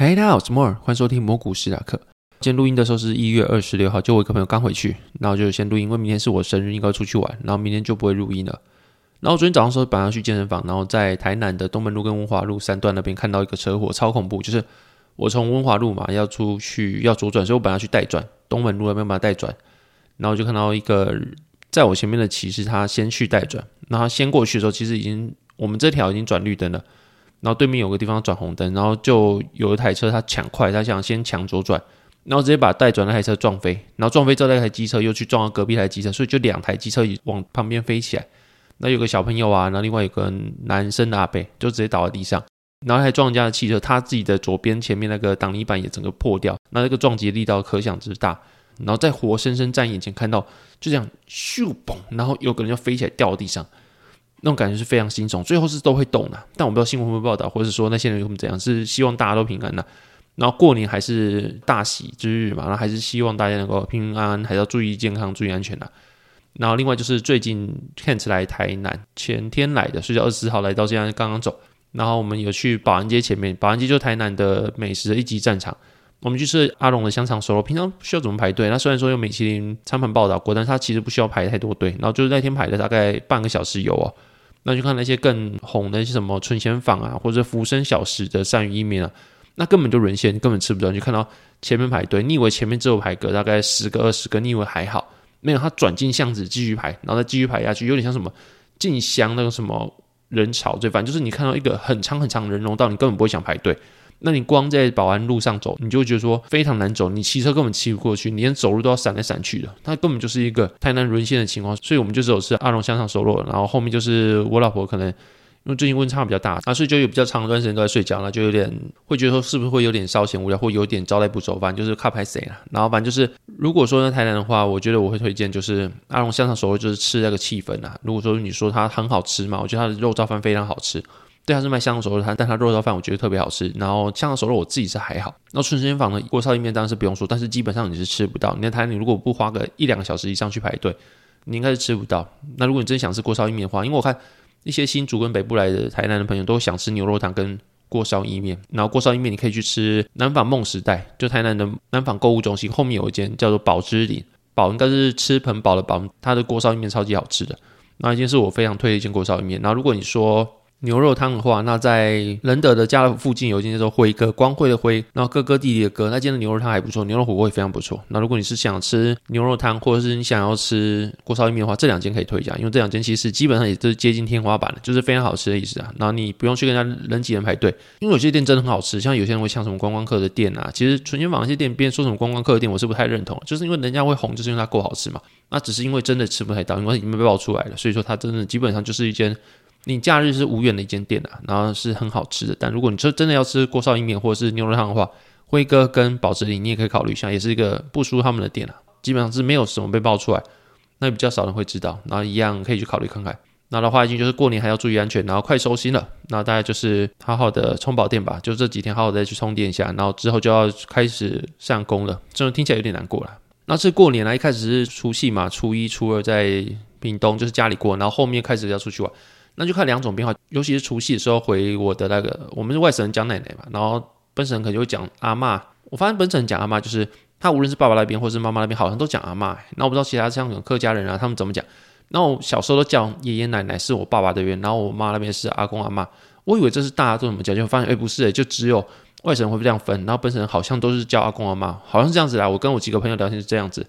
嗨，大家好，我是莫尔，欢迎收听蘑菇史达克。今天录音的时候是一月二十六号，就我一个朋友刚回去，然后就先录音，因为明天是我生日，应该出去玩，然后明天就不会录音了。然后昨天早上时候本来要去健身房，然后在台南的东门路跟文华路三段那边看到一个车祸，超恐怖。就是我从文华路嘛要出去要左转，所以我本来要去带转东门路那边把它带转，然后就看到一个在我前面的骑士，他先去带转，然后先过去的时候，其实已经我们这条已经转绿灯了。然后对面有个地方转红灯，然后就有一台车，他抢快，他想先抢左转，然后直接把带转那台车撞飞，然后撞飞之后那台机车又去撞到隔壁台机车，所以就两台机车往旁边飞起来。那有个小朋友啊，然后另外有个男生的阿贝就直接倒在地上，然后还撞人家的汽车，他自己的左边前面那个挡泥板也整个破掉，那那个撞击力道可想之大。然后在活生生在眼前看到，就这样咻嘣，然后有个人就飞起来掉到地上。那种感觉是非常惊悚，最后是都会动的，但我不知道新闻会不会报道，或者说那些人有怎样，是希望大家都平安的。然后过年还是大喜之日嘛，然后还是希望大家能够平平安安，还是要注意健康、注意安全的。然后另外就是最近 Kent 来台南，前天来的，所以二十四号来到，现在刚刚走。然后我们有去保安街前面，保安街就台南的美食的一级战场，我们去吃阿龙的香肠熟肉，平常需要怎么排队？那虽然说有米其林餐盘报道过，但是它其实不需要排太多队。然后就是那天排的大概半个小时有哦。那就看那些更红的一些什么春贤坊啊，或者浮生小食的鳝鱼意面啊，那根本就沦陷，根本吃不到。你就看到前面排队，你以为前面只有排个大概十个二十个，你以为还好，没有，他转进巷子继续排，然后再继续排下去，有点像什么进香那个什么人潮，对，反正就是你看到一个很长很长人龙道，你根本不会想排队。那你光在保安路上走，你就觉得说非常难走，你骑车根本骑不过去，你连走路都要闪来闪去的，它根本就是一个太难沦陷的情况。所以我们就只有吃阿龙香肠熟肉，然后后面就是我老婆可能因为最近温差比较大啊，所以就有比较长一段时间都在睡觉，那就有点会觉得说是不是会有点稍显无聊，或有点招待不周，反正就是靠拍谁了。然后反正就是如果说在台南的话，我觉得我会推荐就是阿龙香肠手肉，就是吃那个气氛啊。如果说你说它很好吃嘛，我觉得它的肉燥饭非常好吃。对，他是卖香肠熟肉摊，但他肉燥饭我觉得特别好吃。然后香肠熟肉我自己是还好。那春生坊的锅烧意面当然是不用说，但是基本上你是吃不到。你在台南你如果不花个一两个小时以上去排队，你应该是吃不到。那如果你真想吃锅烧意面的话，因为我看一些新竹跟北部来的台南的朋友都想吃牛肉汤跟过烧意面。然后过烧意面你可以去吃南纺梦时代，就台南的南纺购物中心后面有一间叫做宝之林，宝应该是吃盆饱的宝，它的过烧意面超级好吃的。那一间是我非常推的一间锅烧意面。然后如果你说牛肉汤的话，那在仁德的家乐附近有一间叫做辉哥，光辉的辉，然后哥哥弟弟的哥，那间的牛肉汤还不错，牛肉火锅也非常不错。那如果你是想吃牛肉汤，或者是你想要吃锅烧意面的话，这两间可以推荐，因为这两间其实基本上也是接近天花板的，就是非常好吃的意思啊。然后你不用去跟人家人挤人排队，因为有些店真的很好吃，像有些人会像什么观光客的店啊，其实纯鲜坊那些店边说什么观光客的店，我是不太认同，就是因为人家会红，就是因为它够好吃嘛。那只是因为真的吃不太到，因为已经被爆出来了，所以说它真的基本上就是一间。你假日是无缘的一间店啊，然后是很好吃的。但如果你说真的要吃锅烧意面或者是牛肉汤的话，辉哥跟宝芝林你也可以考虑一下，也是一个不输他们的店啊。基本上是没有什么被爆出来，那比较少人会知道。然后一样可以去考虑看看。那的话，已经就是过年还要注意安全，然后快收心了。那大概就是好好的充饱电吧，就这几天好好再去充电一下，然后之后就要开始上工了。这种听起来有点难过了。那是过年啊，一开始是除夕嘛，初一、初二在屏东就是家里过，然后后面开始要出去玩。那就看两种变化，尤其是除夕的时候回我的那个，我们是外省人讲奶奶嘛，然后本省人可能就会讲阿妈。我发现本省人讲阿妈，就是他无论是爸爸那边或是妈妈那边，好像都讲阿妈。那我不知道其他像客家人啊，他们怎么讲。那我小时候都叫爷爷奶奶是我爸爸这边，然后我妈那边是阿公阿妈。我以为这是大家都怎么讲，就发现哎不是，就只有外省人会这样分，然后本省人好像都是叫阿公阿妈，好像是这样子啦。我跟我几个朋友聊天是这样子，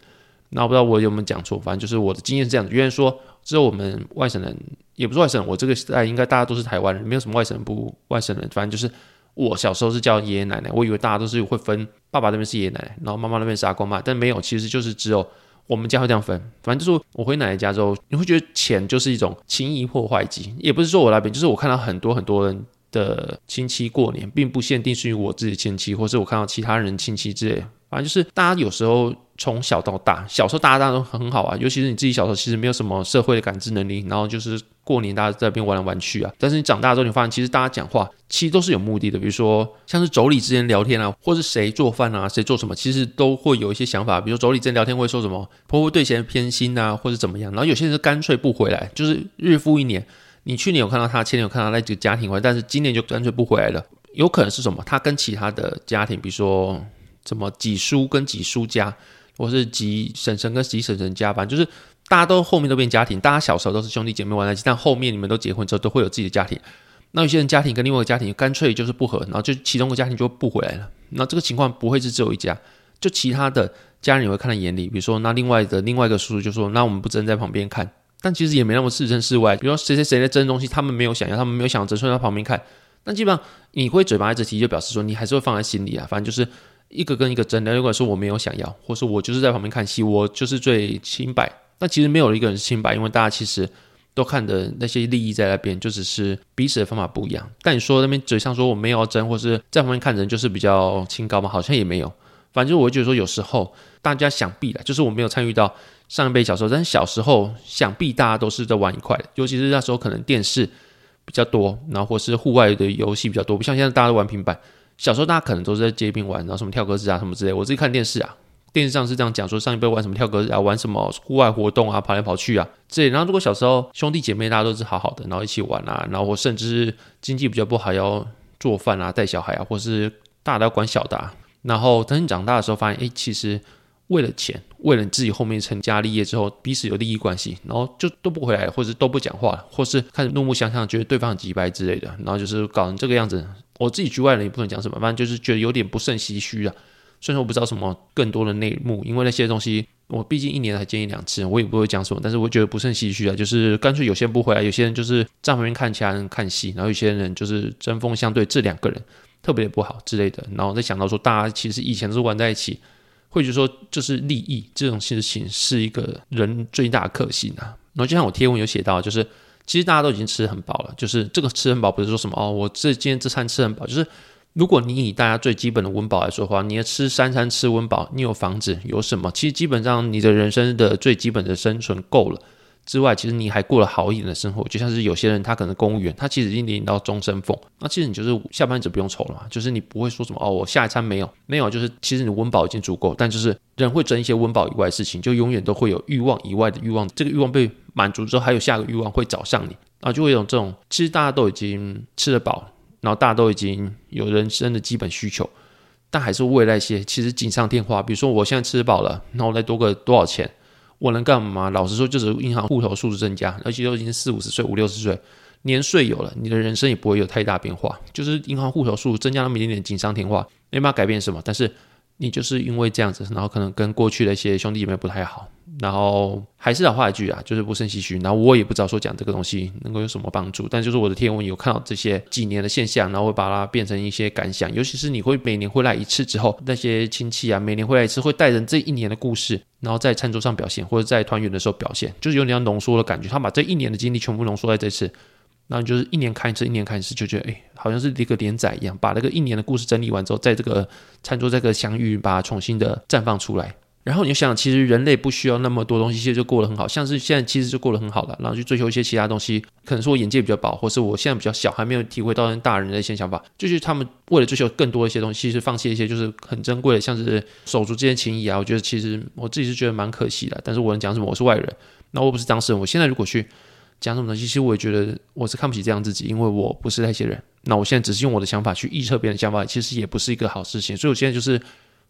那我不知道我有没有讲错，反正就是我的经验是这样子。原来说只有我们外省人。也不是外省人，我这个时代应该大家都是台湾人，没有什么外省人不外省人。反正就是我小时候是叫爷爷奶奶，我以为大家都是会分，爸爸那边是爷爷奶奶，然后妈妈那边是阿公妈，但没有，其实就是只有我们家会这样分。反正就是我回奶奶家之后，你会觉得钱就是一种轻易破坏机，也不是说我那边，就是我看到很多很多人的亲戚过年，并不限定是于我自己亲戚，或是我看到其他人亲戚之类。反正就是大家有时候从小到大，小时候大家大家都很好啊，尤其是你自己小时候其实没有什么社会的感知能力，然后就是过年大家在那边玩来玩去啊。但是你长大之后，你发现其实大家讲话其实都是有目的的，比如说像是妯娌之间聊天啊，或是谁做饭啊，谁做什么，其实都会有一些想法。比如说妯娌之间聊天会说什么婆婆对谁偏心啊，或者怎么样。然后有些人是干脆不回来，就是日复一年。你去年有看到他，前年有看到那几个家庭回来，但是今年就干脆不回来了。有可能是什么？他跟其他的家庭，比如说什么几叔跟几叔家，或是几婶婶跟几婶婶家，反正就是大家都后面都变家庭。大家小时候都是兄弟姐妹玩在一起，但后面你们都结婚之后，都会有自己的家庭。那有些人家庭跟另外一个家庭干脆就是不和，然后就其中一个家庭就不回来了。那这个情况不会是只有一家，就其他的家人也会看在眼里。比如说，那另外的另外一个叔叔就说：“那我们不争在旁边看。”但其实也没那么置身事外。比如说谁谁谁在争东西，他们没有想要，他们没有想争，所以在旁边看。但基本上你会嘴巴一直提，就表示说你还是会放在心里啊。反正就是一个跟一个争的。如果说我没有想要，或是我就是在旁边看戏，我就是最清白。那其实没有一个人是清白，因为大家其实。都看的那些利益在那边，就只是彼此的方法不一样。但你说那边嘴上说我没有争，或是在旁边看人就是比较清高嘛？好像也没有。反正我会觉得说，有时候大家想必的，就是我没有参与到上一辈小时候，但是小时候想必大家都是在玩一块的。尤其是那时候可能电视比较多，然后或是户外的游戏比较多，不像现在大家都玩平板。小时候大家可能都是在街边玩，然后什么跳格子啊什么之类。我自己看电视啊。电视上是这样讲说，上一辈玩什么跳格子啊，玩什么户外活动啊，跑来跑去啊，这。然后如果小时候兄弟姐妹大家都是好好的，然后一起玩啊，然后甚至经济比较不好要做饭啊、带小孩啊，或是大的要管小的。然后等你长大的时候，发现哎，其实为了钱，为了你自己后面成家立业之后，彼此有利益关系，然后就都不回来，或者都不讲话了，或是开始怒目相向，觉得对方很急白之类的，然后就是搞成这个样子。我自己局外人也不能讲什么，反正就是觉得有点不胜唏嘘啊。虽然我不知道什么更多的内幕，因为那些东西我毕竟一年才见一两次，我也不会讲什么。但是我觉得不甚唏嘘啊，就是干脆有些人不回来，有些人就是站旁边看其他人看戏，然后有些人就是针锋相对，这两个人特别不好之类的。然后再想到说，大家其实以前都是玩在一起，会觉得说就是利益这种事情是一个人最大的克星啊。然后就像我贴文有写到，就是其实大家都已经吃很饱了，就是这个吃很饱不是说什么哦，我这今天这餐吃很饱，就是。如果你以大家最基本的温饱来说的话，你要吃三餐吃温饱，你有房子有什么？其实基本上你的人生的最基本的生存够了之外，其实你还过了好一点的生活。就像是有些人他可能公务员，他其实已经领到终身俸，那其实你就是下班就不用愁了嘛。就是你不会说什么哦，我下一餐没有没有，就是其实你温饱已经足够。但就是人会争一些温饱以外的事情，就永远都会有欲望以外的欲望。这个欲望被满足之后，还有下个欲望会找上你，然后就会有这种其实大家都已经吃得饱。然后大家都已经有人生的基本需求，但还是为那些其实锦上添花。比如说我现在吃饱了，那我再多个多少钱，我能干嘛？老实说，就是银行户头数字增加，而且都已经四五十岁、五六十岁，年岁有了，你的人生也不会有太大变化。就是银行户头数增加那么一点点锦上添花，没办法改变什么。但是你就是因为这样子，然后可能跟过去的一些兄弟姐妹不太好。然后还是老话一句啊，就是不胜唏嘘。然后我也不知道说讲这个东西能够有什么帮助，但就是我的天文有看到这些几年的现象，然后会把它变成一些感想。尤其是你会每年回来一次之后，那些亲戚啊，每年回来一次会带人这一年的故事，然后在餐桌上表现，或者在团圆的时候表现，就是有点要浓缩的感觉。他把这一年的经历全部浓缩在这次，然后就是一年看一次，一年看一次，就觉得哎，好像是一个连载一样，把那个一年的故事整理完之后，在这个餐桌这个相遇，把它重新的绽放出来。然后你就想，其实人类不需要那么多东西，其实就过得很好，像是现在其实就过得很好了。然后去追求一些其他东西，可能是我眼界比较薄，或是我现在比较小，还没有体会到大人的一些想法。就是他们为了追求更多一些东西，其实放弃一些就是很珍贵的，像是手足之间情谊啊。我觉得其实我自己是觉得蛮可惜的。但是我能讲什么？我是外人，那我不是当事人。我现在如果去 讲什么东西，其实我也觉得我是看不起这样自己，因为我不是那些人。那我现在只是用我的想法去预测别人的想法，其实也不是一个好事情。所以我现在就是。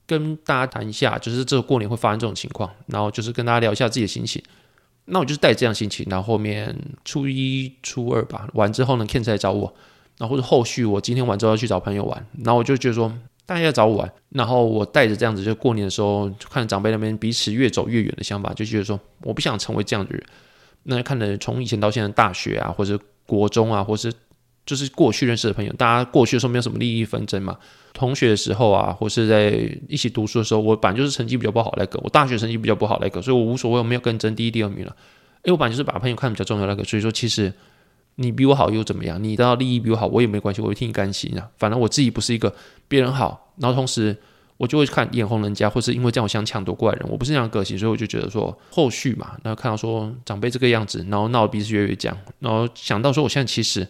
跟大家谈一下，就是这个过年会发生这种情况，然后就是跟大家聊一下自己的心情。那我就是带这样心情，然后后面初一、初二吧，完之后呢，Ken 来找我，然后或者后续我今天完之后要去找朋友玩，然后我就觉得说大家要找我玩，然后我带着这样子，就过年的时候看长辈那边彼此越走越远的想法，就觉得说我不想成为这样的人。那看的从以前到现在大学啊，或者国中啊，或是。就是过去认识的朋友，大家过去的时候没有什么利益纷争嘛。同学的时候啊，或是在一起读书的时候，我本来就是成绩比较不好那个，我大学成绩比较不好那个，所以我无所谓，我没有跟争第一、第二名了。因为我本来就是把朋友看比较重要那个，所以说其实你比我好又怎么样？你的利益比我好，我也没关系，我会替你甘心啊。反正我自己不是一个别人好，然后同时我就会看眼红人家，或是因为这样我想抢夺过来人，我不是那样个性，所以我就觉得说后续嘛，然后看到说长辈这个样子，然后闹鼻子越越僵，然后想到说我现在其实。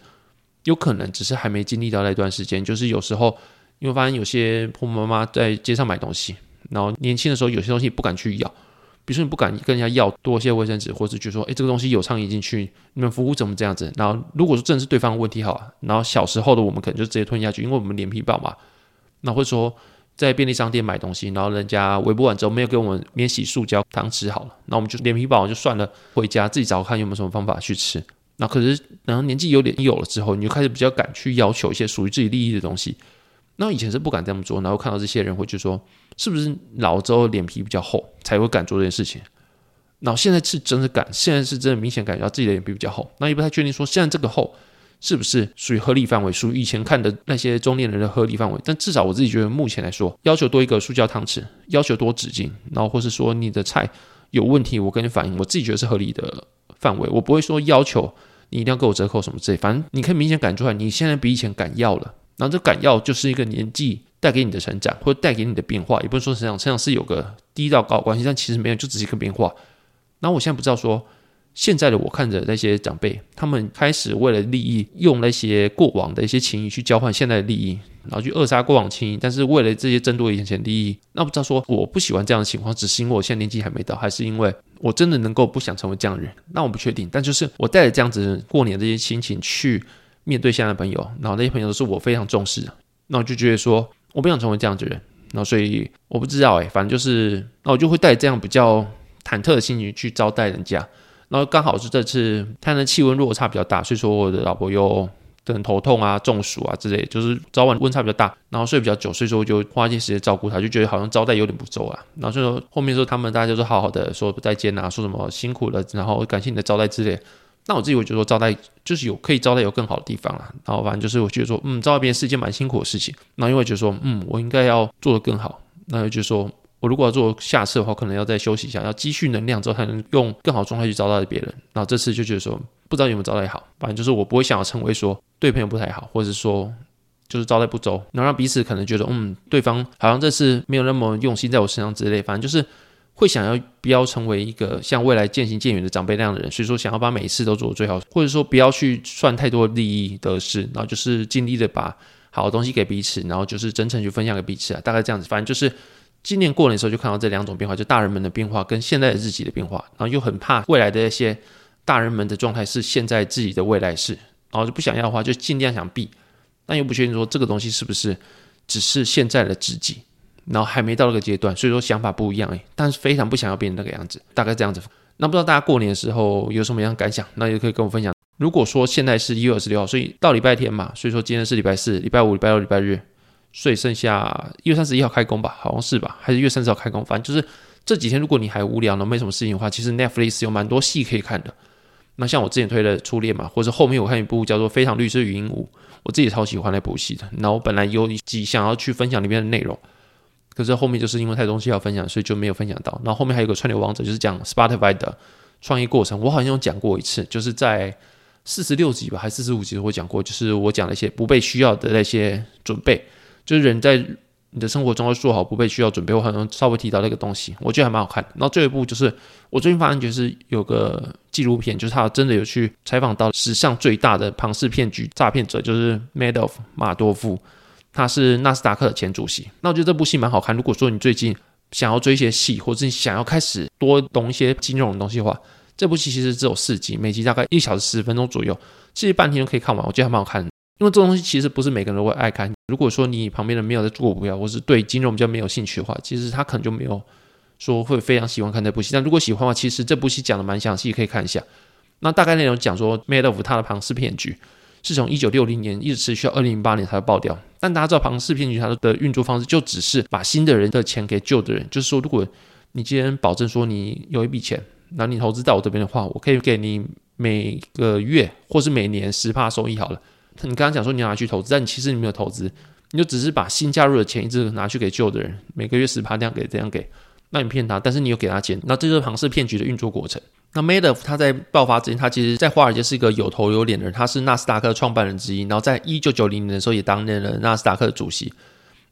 有可能只是还没经历到那段时间，就是有时候因为发现有些婆婆妈妈在街上买东西，然后年轻的时候有些东西不敢去要，比如说你不敢跟人家要多些卫生纸，或者就说，哎，这个东西有苍蝇进去，你们服务怎么这样子？然后如果说真的是对方的问题好啊，然后小时候的我们可能就直接吞下去，因为我们脸皮薄嘛。那会说在便利商店买东西，然后人家微波完之后没有给我们免洗塑胶汤匙好了，那我们就脸皮薄就算了，回家自己找看有没有什么方法去吃。那可是然后年纪有点有了之后，你就开始比较敢去要求一些属于自己利益的东西。那以前是不敢这么做，然后看到这些人会就说，是不是老之后脸皮比较厚才会敢做这件事情？然后现在是真的敢，现在是真的明显感觉到自己的脸皮比较厚。那也不太确定说现在这个厚是不是属于合理范围，属于以前看的那些中年人的合理范围。但至少我自己觉得目前来说，要求多一个塑胶汤匙，要求多纸巾，然后或是说你的菜有问题，我跟你反映，我自己觉得是合理的范围。我不会说要求你一定要给我折扣什么之类，反正你可以明显感出来，你现在比以前敢要了。然后这敢要就是一个年纪带给你的成长，或者带给你的变化，也不是说成长，成长是有个低到高关系，但其实没有，就只是一个变化。那我现在不知道说，现在的我看着那些长辈，他们开始为了利益，用那些过往的一些情谊去交换现在的利益，然后去扼杀过往情谊，但是为了这些争夺眼前利益，那不知道说我不喜欢这样的情况，只是因为我现在年纪还没到，还是因为我真的能够不想成为这样的人？那我不确定，但就是我带着这样子过年这些心情去。面对现在的朋友，然后那些朋友都是我非常重视的，那我就觉得说，我不想成为这样的人，那所以我不知道哎，反正就是，那我就会带这样比较忐忑的心情去招待人家，然后刚好是这次他的气温落差比较大，所以说我的老婆又等头痛啊、中暑啊之类，就是早晚温差比较大，然后睡比较久，所以说我就花一些时间照顾他，就觉得好像招待有点不周啊，然后所以说后面说他们大家就是好好的说再见啊，说什么辛苦了，然后感谢你的招待之类。那我自己我觉得说招待就是有可以招待有更好的地方啊，然后反正就是我觉得说，嗯，招待别人是一件蛮辛苦的事情。那因为觉得说，嗯，我应该要做得更好。那就说我如果要做下次的话，可能要再休息一下，要积蓄能量之后才能用更好状态去招待别人。然后这次就觉得说，不知道有没有招待好，反正就是我不会想要成为说对朋友不太好，或者说就是招待不周，能让彼此可能觉得，嗯，对方好像这次没有那么用心在我身上之类。反正就是。会想要不要成为一个像未来渐行渐远的长辈那样的人，所以说想要把每一次都做最好，或者说不要去算太多利益得失，然后就是尽力的把好的东西给彼此，然后就是真诚去分享给彼此啊，大概这样子。反正就是今年过年的时候就看到这两种变化，就大人们的变化跟现在的自己的变化，然后又很怕未来的一些大人们的状态是现在自己的未来式，然后就不想要的话就尽量想避，但又不确定说这个东西是不是只是现在的自己。然后还没到那个阶段，所以说想法不一样诶，但是非常不想要变成那个样子，大概这样子。那不知道大家过年的时候有什么样的感想？那也可以跟我分享。如果说现在是一月二十六号，所以到礼拜天嘛，所以说今天是礼拜四、礼拜五、礼拜六、礼拜日，所以剩下一月三十一号开工吧，好像是吧？还是一月三十号开工？反正就是这几天，如果你还无聊呢，没什么事情的话，其实 Netflix 有蛮多戏可以看的。那像我之前推的《初恋》嘛，或者后面我看一部叫做《非常律师语音五》，我自己超喜欢那部戏的。那我本来有几想要去分享里面的内容。可是后面就是因为太多东西要分享，所以就没有分享到。然后后面还有个串流王者，就是讲 Spotify 的创业过程。我好像有讲过一次，就是在四十六集吧，还是四十五集我讲过，就是我讲了一些不被需要的那些准备，就是人在你的生活中要做好不被需要准备。我好像稍微提到那个东西，我觉得还蛮好看。然后最后一部就是我最近发现，就是有个纪录片，就是他真的有去采访到史上最大的庞氏骗局诈骗者，就是 Madoff 马多夫。他是纳斯达克的前主席，那我觉得这部戏蛮好看。如果说你最近想要追一些戏，或者你想要开始多懂一些金融的东西的话，这部戏其实只有四集，每集大概一小时十分钟左右，其实半天就可以看完。我觉得还蛮好看的，因为这东西其实不是每个人都会爱看。如果说你旁边人没有在做股票，或是对金融比较没有兴趣的话，其实他可能就没有说会非常喜欢看这部戏。但如果喜欢的话，其实这部戏讲的蛮详细，可以看一下。那大概内容讲说，Madoff 他的庞氏骗局。是从一九六零年一直持续到二零零八年才会爆掉。但大家知道庞氏骗局它的运作方式就只是把新的人的钱给旧的人，就是说，如果你今天保证说你有一笔钱，那你投资到我这边的话，我可以给你每个月或是每年十帕收益好了。你刚刚讲说你要拿去投资，但你其实你没有投资，你就只是把新加入的钱一直拿去给旧的人，每个月十趴这样给这样给，那你骗他，但是你又给他钱，那这就是庞氏骗局的运作过程。那 Madoff 他在爆发之前，他其实在华尔街是一个有头有脸的人，他是纳斯达克创办人之一。然后在一九九零年的时候，也担任了纳斯达克的主席。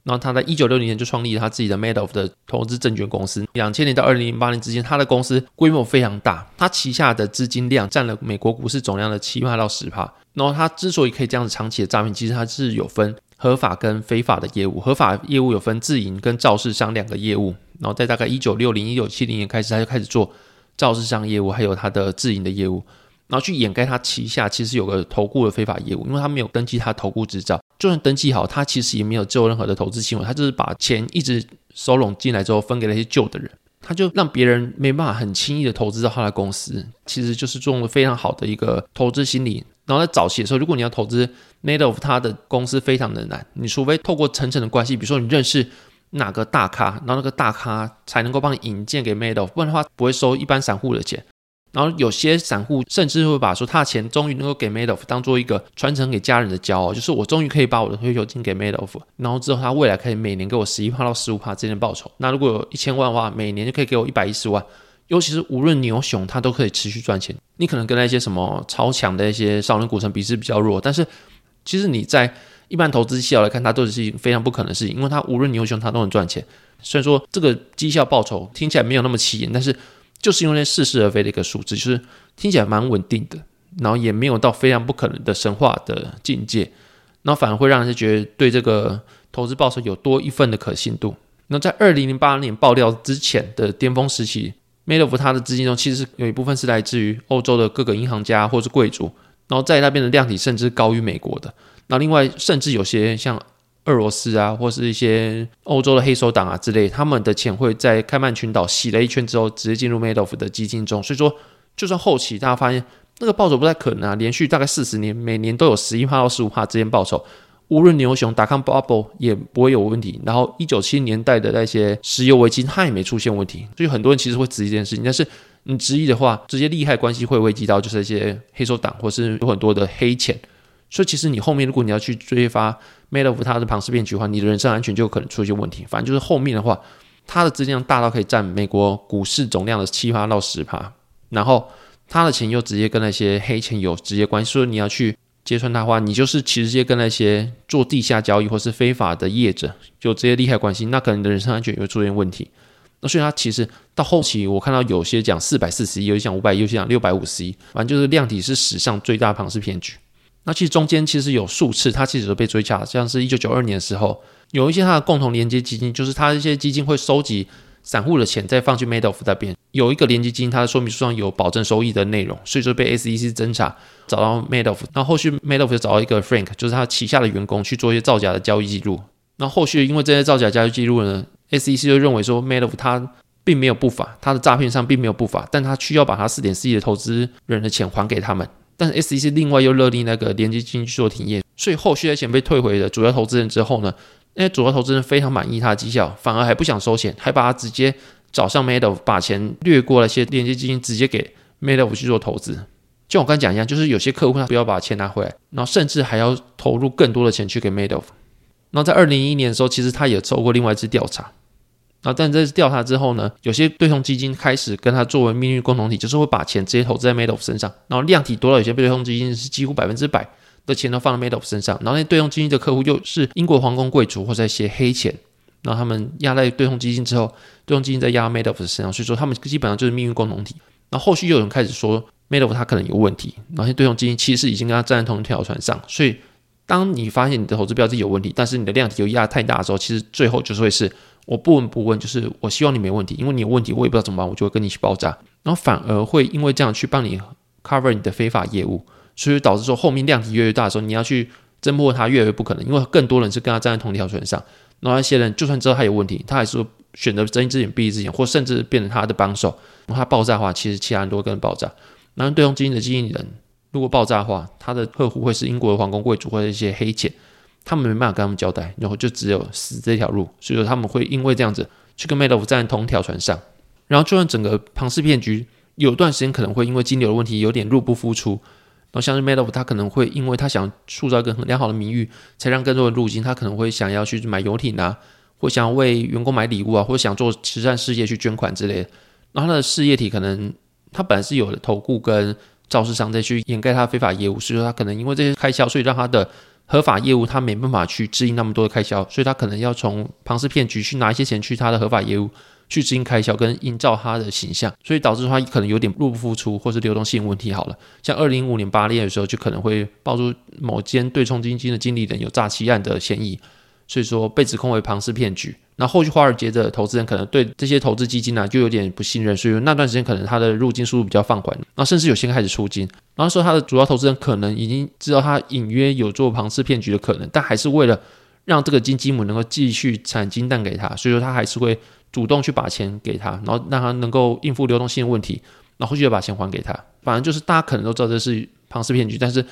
然后他在一九六零年就创立了他自己的 Madoff 的投资证券公司。两千年到二零零八年之间，他的公司规模非常大，他旗下的资金量占了美国股市总量的七趴到十趴。然后他之所以可以这样子长期的诈骗，其实他是有分合法跟非法的业务。合法业务有分自营跟肇事商两个业务，然后在大概一九六零、一九七零年开始，他就开始做肇事商业务，还有他的自营的业务，然后去掩盖他旗下其实有个投顾的非法业务，因为他没有登记他投顾执照，就算登记好，他其实也没有做任何的投资行为，他就是把钱一直收拢进来之后分给那些旧的人。他就让别人没办法很轻易的投资到他的公司，其实就是做了非常好的一个投资心理。然后在早期的时候，如果你要投资 Madoff 他的公司，非常的难，你除非透过层层的关系，比如说你认识哪个大咖，然后那个大咖才能够帮你引荐给 Madoff，不然的话不会收一般散户的钱。然后有些散户甚至会把说他的钱终于能够给 Madoff 当做一个传承给家人的骄傲，就是我终于可以把我的退休金给 Madoff，然后之后他未来可以每年给我十一趴到十五趴之间的报酬。那如果有一千万的话，每年就可以给我一百一十万。尤其是无论牛熊，他都可以持续赚钱。你可能跟那些什么超强的一些少年股神比是比较弱，但是其实你在一般投资绩效来看，它都是非常不可能的事情，因为它无论牛熊，它都能赚钱。虽然说这个绩效报酬听起来没有那么起眼，但是。就是因为似是而非的一个数字，就是听起来蛮稳定的，然后也没有到非常不可能的神话的境界，然后反而会让人觉得对这个投资报酬有多一份的可信度。那在二零零八年爆料之前的巅峰时期，Madoff 他的资金中其实有一部分是来自于欧洲的各个银行家或是贵族，然后在那边的量体甚至高于美国的。那另外甚至有些像。俄罗斯啊，或是一些欧洲的黑手党啊之类，他们的钱会在开曼群岛洗了一圈之后，直接进入 Madoff 的基金中。所以说，就算后期大家发现那个报酬不太可能啊，连续大概四十年，每年都有十一帕到十五帕之间报酬，无论牛熊打康 bubble 也不会有问题。然后一九七零年代的那些石油危机，它也没出现问题。所以很多人其实会质疑这件事情，但是你质疑的话，直接利害关系会危及到就是一些黑手党，或是有很多的黑钱。所以其实你后面如果你要去追发 Made of 他的庞氏骗局的话，你的人身安全就有可能出现问题。反正就是后面的话，他的资金量大到可以占美国股市总量的七趴到十趴，然后他的钱又直接跟那些黑钱有直接关系。所以你要去揭穿他的话，你就是其实直接跟那些做地下交易或是非法的业者有直接利害关系，那可能你的人身安全也会出现问题。那所以他其实到后期，我看到有些讲四百四十亿，有些讲五百亿，有些讲六百五十亿，反正就是量体是史上最大庞氏骗局。那其实中间其实有数次，他其实都被追查，像是一九九二年的时候，有一些他的共同连接基金，就是他一些基金会收集散户的钱，再放去 Madoff 那边。有一个连接基金，它的说明书上有保证收益的内容，所以说被 SEC 侦查，找到 Madoff。然后后续 Madoff 就找到一个 Frank，就是他旗下的员工去做一些造假的交易记录。那后续因为这些造假交易记录呢，SEC 就认为说 Madoff 他并没有不法，他的诈骗上并没有不法，但他需要把他四点四亿的投资人的钱还给他们。但是 SEC 另外又勒令那个连接基金去做停业，所以后续的钱被退回的主要投资人之后呢，那些主要投资人非常满意他的绩效，反而还不想收钱，还把他直接找上 Madoff，把钱掠过那些连接基金，直接给 Madoff 去做投资。就我刚讲一样，就是有些客户他不要把钱拿回来，然后甚至还要投入更多的钱去给 Madoff。然后在二零一一年的时候，其实他也做过另外一次调查。啊！但这次调查之后呢，有些对冲基金开始跟他作为命运共同体，就是会把钱直接投资在 Madoff 身上。然后量体多了，有些对冲基金是几乎百分之百的钱都放在 Madoff 身上。然后那对冲基金的客户又是英国皇宫贵族或者一些黑钱，然后他们压在对冲基金之后，对冲基金再压 Madoff 身上，所以说他们基本上就是命运共同体。然后后续又有人开始说 Madoff 他可能有问题，然后那对冲基金其实已经跟他站在同一条船上。所以当你发现你的投资标的有问题，但是你的量体又压太大的时候，其实最后就是会是。我不闻不问，就是我希望你没问题，因为你有问题，我也不知道怎么办，我就会跟你一起爆炸，然后反而会因为这样去帮你 cover 你的非法业务，所以导致说后面量级越来越大的时候，你要去侦破它越来越不可能，因为更多人是跟他站在同一条船上，然后那些人就算知道他有问题，他还是选择睁一只眼闭一只眼，或甚至变成他的帮手，然后他爆炸的话，其实其他人都会跟着爆炸。然后对冲基金的经理人如果爆炸的话，他的客户会是英国的皇宫贵族或者一些黑钱。他们没办法跟他们交代，然后就只有死这条路，所以说他们会因为这样子去跟 Madoff 站在同一条船上。然后就算整个庞氏骗局有段时间可能会因为金流的问题有点入不敷出，然后像是 Madoff 他可能会因为他想塑造一个很良好的名誉，才让更多人入金，他可能会想要去买游艇啊，或想要为员工买礼物啊，或想做慈善事业去捐款之类的。然后他的事业体可能他本来是有的投顾跟肇事商在去掩盖他非法业务，所以说他可能因为这些开销，所以让他的。合法业务他没办法去支应那么多的开销，所以他可能要从庞氏骗局去拿一些钱去他的合法业务去支应开销跟营造他的形象，所以导致他可能有点入不敷出，或是流动性问题。好了，像二零一五年八月的时候，就可能会爆出某间对冲基金的经理人有诈欺案的嫌疑，所以说被指控为庞氏骗局。那后续华尔街的投资人可能对这些投资基金呢就有点不信任，所以那段时间可能他的入金速度比较放缓，然后甚至有些开始出金。然后说他的主要投资人可能已经知道他隐约有做庞氏骗局的可能，但还是为了让这个金基母能够继续产金蛋给他，所以说他还是会主动去把钱给他，然后让他能够应付流动性的问题，然后后续把钱还给他。反正就是大家可能都知道这是庞氏骗局，但是。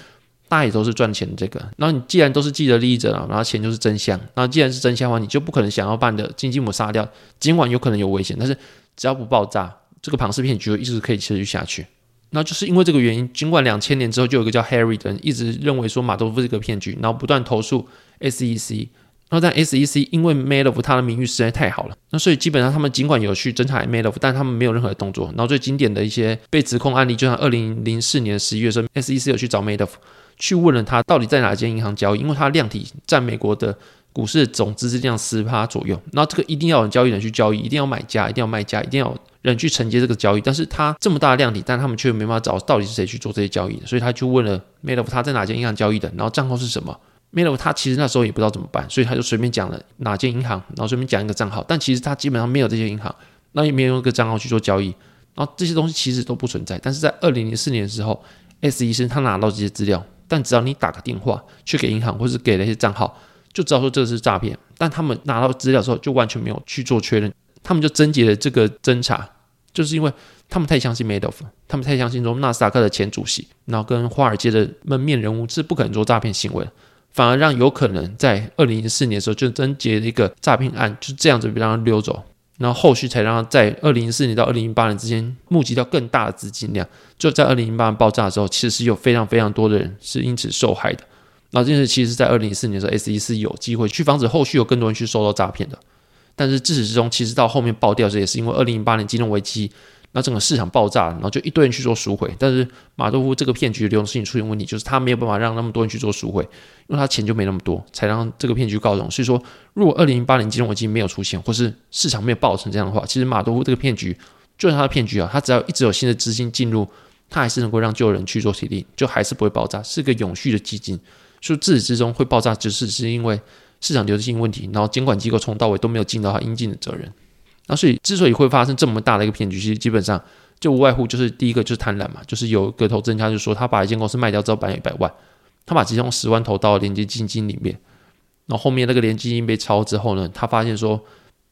大也都是赚钱的这个，然后你既然都是既得利益者了，然后钱就是真相，然后既然是真相的话，你就不可能想要把的金鸡母杀掉，尽管有可能有危险，但是只要不爆炸，这个庞氏骗局就一直可以持续下去。那就是因为这个原因，尽管两千年之后就有一个叫 Harry 的人一直认为说马多夫是个骗局，然后不断投诉 SEC，然后但 SEC 因为 Madoff 他的名誉实在太好了，那所以基本上他们尽管有去侦查 Madoff，但他们没有任何的动作。然后最经典的一些被指控案例，就像二零零四年十一月的时候，SEC 有去找 Madoff。去问了他到底在哪间银行交易，因为他量体占美国的股市的总资质量十趴左右，那这个一定要有交易人去交易，一定要买家，一定要卖家，一定要人去承接这个交易。但是他这么大的量体，但他们却没办法找到底是谁去做这些交易，所以他就问了 m a d o f 他在哪间银行交易的，然后账号是什么。m a d o f 他其实那时候也不知道怎么办，所以他就随便讲了哪间银行，然后随便讲一个账号，但其实他基本上没有这些银行，那也没有一个账号去做交易，然后这些东西其实都不存在。但是在二零零四年的时候，S 医生他拿到这些资料。但只要你打个电话去给银行，或是给了一些账号，就知道说这是诈骗。但他们拿到资料之后，就完全没有去做确认，他们就终结了这个侦查，就是因为他们太相信 Madoff，他们太相信说纳斯达克的前主席，然后跟华尔街的门面人物是不可能做诈骗行为，反而让有可能在二零一四年的时候就终结了一个诈骗案，就这样子让他溜走。然后后续才让他在二零一四年到二零一八年之间募集到更大的资金量。就在二零一八年爆炸的时候，其实有非常非常多的人是因此受害的。那这件事其实，在二零一四年的时候，S E 是有机会去防止后续有更多人去受到诈骗的。但是自始至终，其实到后面爆掉，这也是因为二零一八年金融危机。那整个市场爆炸，然后就一堆人去做赎回，但是马多夫这个骗局流动性出现问题，就是他没有办法让那么多人去做赎回，因为他钱就没那么多，才让这个骗局告终。所以说，如果二零零八年金融危机没有出现，或是市场没有爆成这样的话，其实马多夫这个骗局就是他的骗局啊，他只要一直有新的资金进入，他还是能够让旧人去做提利，就还是不会爆炸，是个永续的基金。所以自始至终会爆炸，只是是因为市场流动性问题，然后监管机构从到尾都没有尽到他应尽的责任。那所以，之所以会发生这么大的一个骗局，其实基本上就无外乎就是第一个就是贪婪嘛，就是有个投资人他就说他把一间公司卖掉之后，百一百万，他把其中十万投到了连接基金里面，然后后面那个连接基金被抄之后呢，他发现说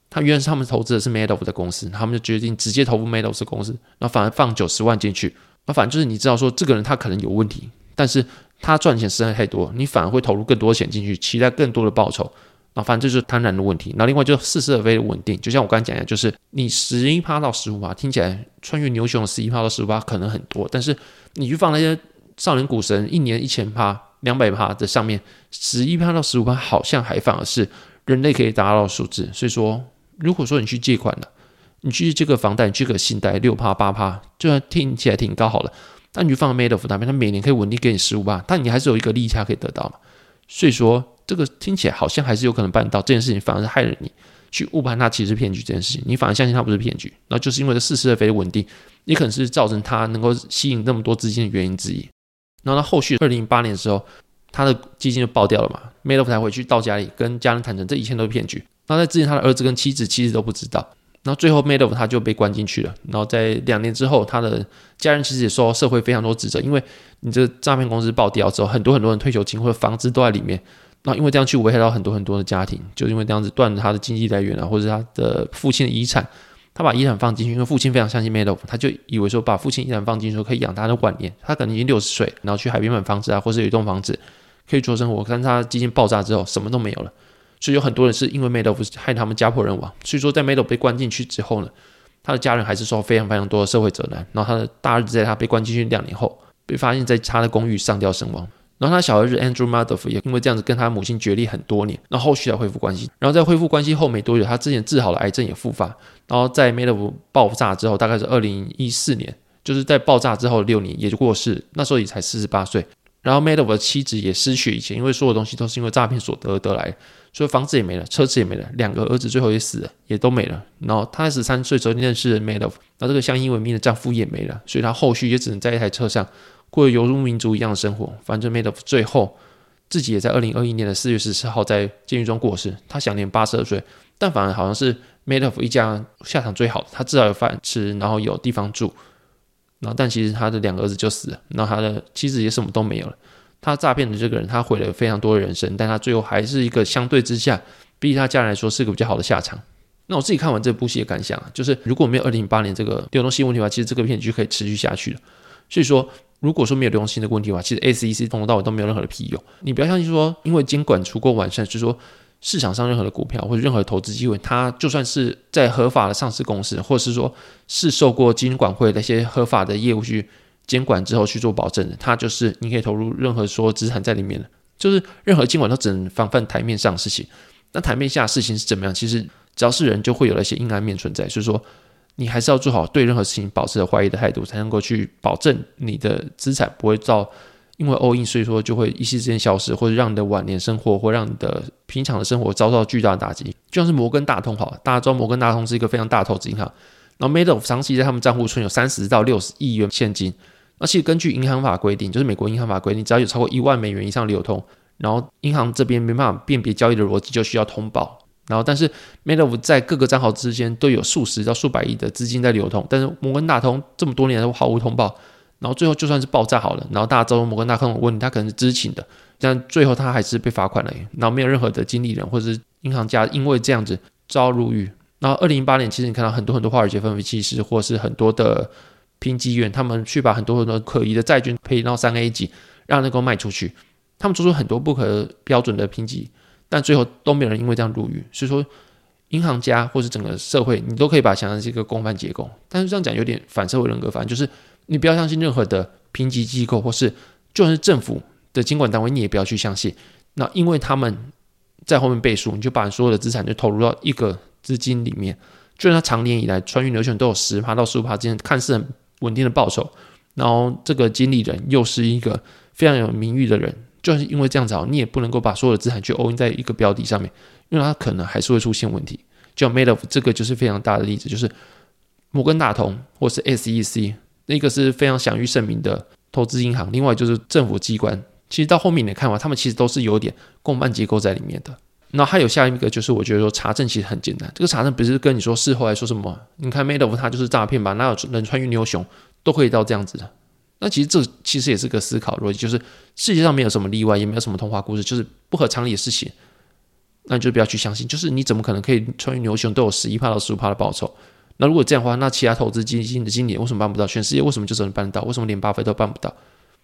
他原来是他们投资的是 Madoff 的公司，他们就决定直接投入 Madoff 的公司，那反而放九十万进去，那反正就是你知道说这个人他可能有问题，但是他赚钱实在太多，你反而会投入更多钱进去，期待更多的报酬。那反正就是贪婪的问题。那另外就是似是而非的稳定，就像我刚才讲的，就是你十一趴到十五趴，听起来穿越牛熊的十一趴到十五趴可能很多，但是你去放那些少年股神一年一千趴、两百趴的上面，十一趴到十五趴好像还反而是人类可以达到的数字。所以说，如果说你去借款了，你去这个房贷、这个信贷六趴八趴，就算听起来挺高好了，但你去放 Made of 那边，它每年可以稳定给你十五趴，但你还是有一个利差可以得到嘛。所以说。这个听起来好像还是有可能办到，这件事情反而是害了你去误判他其实是骗局这件事情，你反而相信他不是骗局，那就是因为这似是而非的稳定，也可能是造成他能够吸引那么多资金的原因之一。然后他后续二零零八年的时候，他的基金就爆掉了嘛，Madoff 才回去到家里跟家人坦诚这一切都是骗局。那在之前他的儿子跟妻子其实都不知道，然后最后 Madoff 他就被关进去了。然后在两年之后，他的家人其实也受到社会非常多指责，因为你这诈骗公司爆掉之后，很多很多人退休金或者房子都在里面。那因为这样去危害到很多很多的家庭，就因为这样子断了他的经济来源啊，或者他的父亲的遗产，他把遗产放进去，因为父亲非常相信 Madoff，他就以为说把父亲遗产放进去可以养他的晚年，他可能已经六十岁，然后去海边买房子啊，或者有一栋房子可以做生活，但是他基金爆炸之后什么都没有了，所以有很多人是因为 Madoff 害他们家破人亡，所以说在 Madoff 被关进去之后呢，他的家人还是受非常非常多的社会责难，然后他的大儿子在他被关进去两年后，被发现在他的公寓上吊身亡。然后他小儿子 Andrew Madoff 也因为这样子跟他母亲决裂很多年，然后后续才恢复关系。然后在恢复关系后没多久，他之前治好了癌症也复发。然后在 Madoff 爆炸之后，大概是二零一四年，就是在爆炸之后六年也就过世，那时候也才四十八岁。然后 Madoff 的妻子也失去以前，因为所有东西都是因为诈骗所得得来，所以房子也没了，车子也没了，两个儿子最后也死了，也都没了。然后他十三岁时候认识 Madoff，那这个相依为命的丈夫也没了，所以他后续也只能在一台车上过游牧民族一样的生活。反正 Madeoff 最后自己也在二零二一年的四月十四号在监狱中过世，他享年八十二岁。但反而好像是 Madeoff 一家下场最好的，他至少有饭吃，然后有地方住。然后，但其实他的两个儿子就死了，然后他的妻子也什么都没有了。他诈骗的这个人，他毁了非常多的人生，但他最后还是一个相对之下，比起他家人来说是个比较好的下场。那我自己看完这部戏的感想啊，就是如果没有二零零八年这个流动性问题的话，其实这个片就可以持续下去了。所以说，如果说没有流动性的问题的话，其实 SEC 从头到尾都没有任何的屁用。你不要相信说，因为监管足够完善，就是说。市场上任何的股票或者任何投资机会，它就算是在合法的上市公司，或者是说是受过金管会那些合法的业务去监管之后去做保证的，它就是你可以投入任何说资产在里面的，就是任何监管都只能防范台面上的事情。那台面下的事情是怎么样？其实只要是人，就会有那些阴暗面存在。所以说，你还是要做好对任何事情保持怀疑的态度，才能够去保证你的资产不会遭。因为 all in，所以说就会一夕之间消失，或者让你的晚年生活，或让你的平常的生活遭到巨大的打击。就像是摩根大通，好，大家知道摩根大通是一个非常大的投资银行，然后 Madoff 长期在他们账户存有三十到六十亿元现金。那其实根据银行法规定，就是美国银行法规定，只要有超过一万美元以上流通，然后银行这边没办法辨别交易的逻辑，就需要通报。然后，但是，made of 在各个账号之间都有数十到数百亿的资金在流通，但是摩根大通这么多年都毫无通报。然后最后就算是爆炸好了，然后大家知道摩根大通问他可能是知情的，但最后他还是被罚款了。然后没有任何的经理人或者是银行家因为这样子遭入狱。然后二零一八年，其实你看到很多很多华尔街分析师或是很多的评级员，他们去把很多很多可疑的债券配到三 A 级，让能够卖出去。他们做出很多不可标准的评级，但最后都没有人因为这样入狱。所以说，银行家或是整个社会，你都可以把它想成是一个公犯结构。但是这样讲有点反社会人格，反正就是。你不要相信任何的评级机构，或是就算是政府的监管单位，你也不要去相信。那因为他们在后面背书，你就把所有的资产就投入到一个资金里面。就算他长年以来穿越流选都有十趴到十五趴之间，看似很稳定的报酬，然后这个经理人又是一个非常有名誉的人，就是因为这样子，你也不能够把所有的资产去 all in 在一个标的上面，因为它可能还是会出现问题。就 made of 这个就是非常大的例子，就是摩根大通或是 SEC。那个是非常享誉盛名的投资银行，另外就是政府机关。其实到后面你看完，他们其实都是有点共犯结构在里面的。那还有下一个就是，我觉得说查证其实很简单。这个查证不是跟你说事后来说什么，你看 Madoff 他就是诈骗吧？哪有人穿越牛熊都可以到这样子的？那其实这其实也是个思考逻辑，就是世界上没有什么例外，也没有什么童话故事，就是不合常理的事情，那就不要去相信。就是你怎么可能可以穿越牛熊都有十一帕到十五帕的报酬？那如果这样的话，那其他投资基金的经理为什么办不到？全世界为什么就只能办得到？为什么连巴菲特都办不到？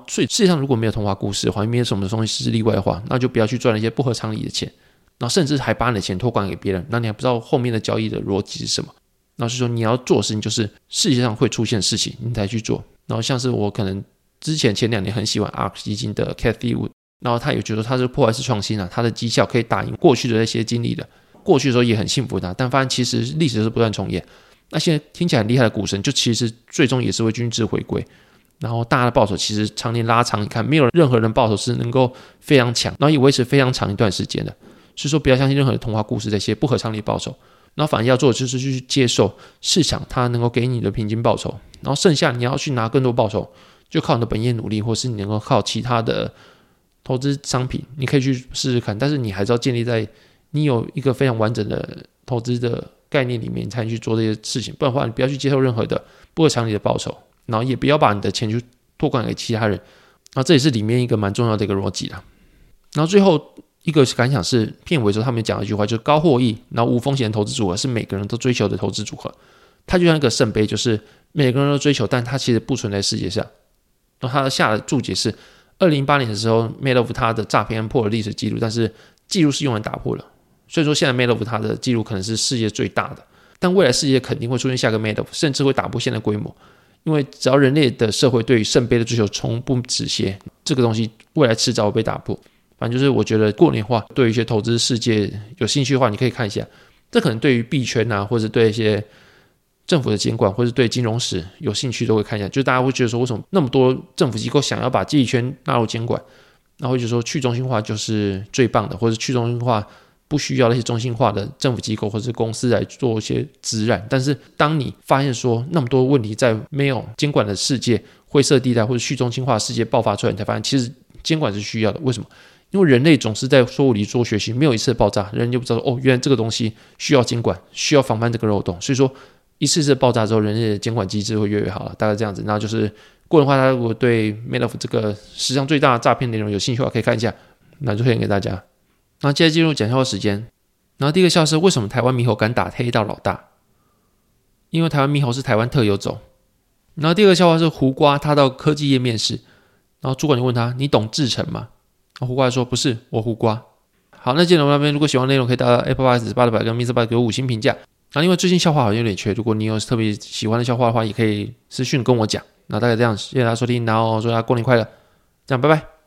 所以世界上如果没有童话故事的话，没有什么东西是例外的话，那就不要去赚那些不合常理的钱，然后甚至还把你的钱托管给别人，那你还不知道后面的交易的逻辑是什么？那是说你要做的事情就是世界上会出现事情，你才去做。然后像是我可能之前前两年很喜欢 ARK 基金的 Cathy Wood，然后他也觉得他是破坏式创新啊，他的绩效可以打赢过去的那些经历的，过去的时候也很幸福的，但发现其实历史是不断重演。那现在听起来很厉害的股神，就其实最终也是会均值回归，然后大的报酬其实常年拉长，你看没有任何人报酬是能够非常强，然后也维持非常长一段时间的。所以说不要相信任何的童话故事这些不合常理报酬，然后反而要做的就是去接受市场它能够给你的平均报酬，然后剩下你要去拿更多报酬，就靠你的本业努力，或是你能够靠其他的投资商品，你可以去试试看，但是你还是要建立在你有一个非常完整的投资的。概念里面，你才能去做这些事情。不然的话，你不要去接受任何的不合常理的报酬，然后也不要把你的钱去托管给其他人。然后这也是里面一个蛮重要的一个逻辑啦。然后最后一个感想是，片尾时候他们讲了一句话，就是高获益，然后无风险投资组合是每个人都追求的投资组合。它就像一个圣杯，就是每个人都追求，但它其实不存在世界上。然后他下的注解是：二零一八年的时候，Madoff 他的诈骗破了历史记录，但是记录是用来打破了。所以说，现在 Madoff 它的记录可能是世界最大的，但未来世界肯定会出现下个 Made of，甚至会打破现在规模。因为只要人类的社会对于圣杯的追求从不止歇，这个东西未来迟早会被打破。反正就是我觉得过年话，对于一些投资世界有兴趣的话，你可以看一下。这可能对于币圈啊，或者对一些政府的监管或者对金融史有兴趣都会看一下，就大家会觉得说，为什么那么多政府机构想要把这一圈纳入监管？然后就说去中心化就是最棒的，或者去中心化不需要那些中心化的政府机构或者是公司来做一些自染。但是当你发现说那么多问题在没有监管的世界、灰色地带或者去中心化世界爆发出来，你才发现其实监管是需要的。为什么？因为人类总是在错误里做学习，没有一次爆炸，人就不知道哦，原来这个东西需要监管，需要防范这个漏洞。所以说一次次爆炸之后，人类的监管机制会越来越好了，大概这样子。然后就是。过的话，他如果对 made of 这个史上最大的诈骗内容有兴趣的话，可以看一下，那就推荐给大家。那接着进入讲笑话时间。然后第一个笑是为什么台湾猕猴敢打黑道老大？因为台湾猕猴是台湾特有种。然后第二个笑话是胡瓜他到科技业面试，然后主管就问他：“你懂制程吗？”胡瓜说：“不是，我胡瓜。”好，那进入那边，如果喜欢内容，可以到 Apple Podcast 八百跟 Mr. 八给我五星评价。那因为最近笑话好像有点缺，如果你有特别喜欢的笑话的话，也可以私信跟我讲。那大概这样，谢谢大家收听，然后祝大家过年快乐，这样拜拜。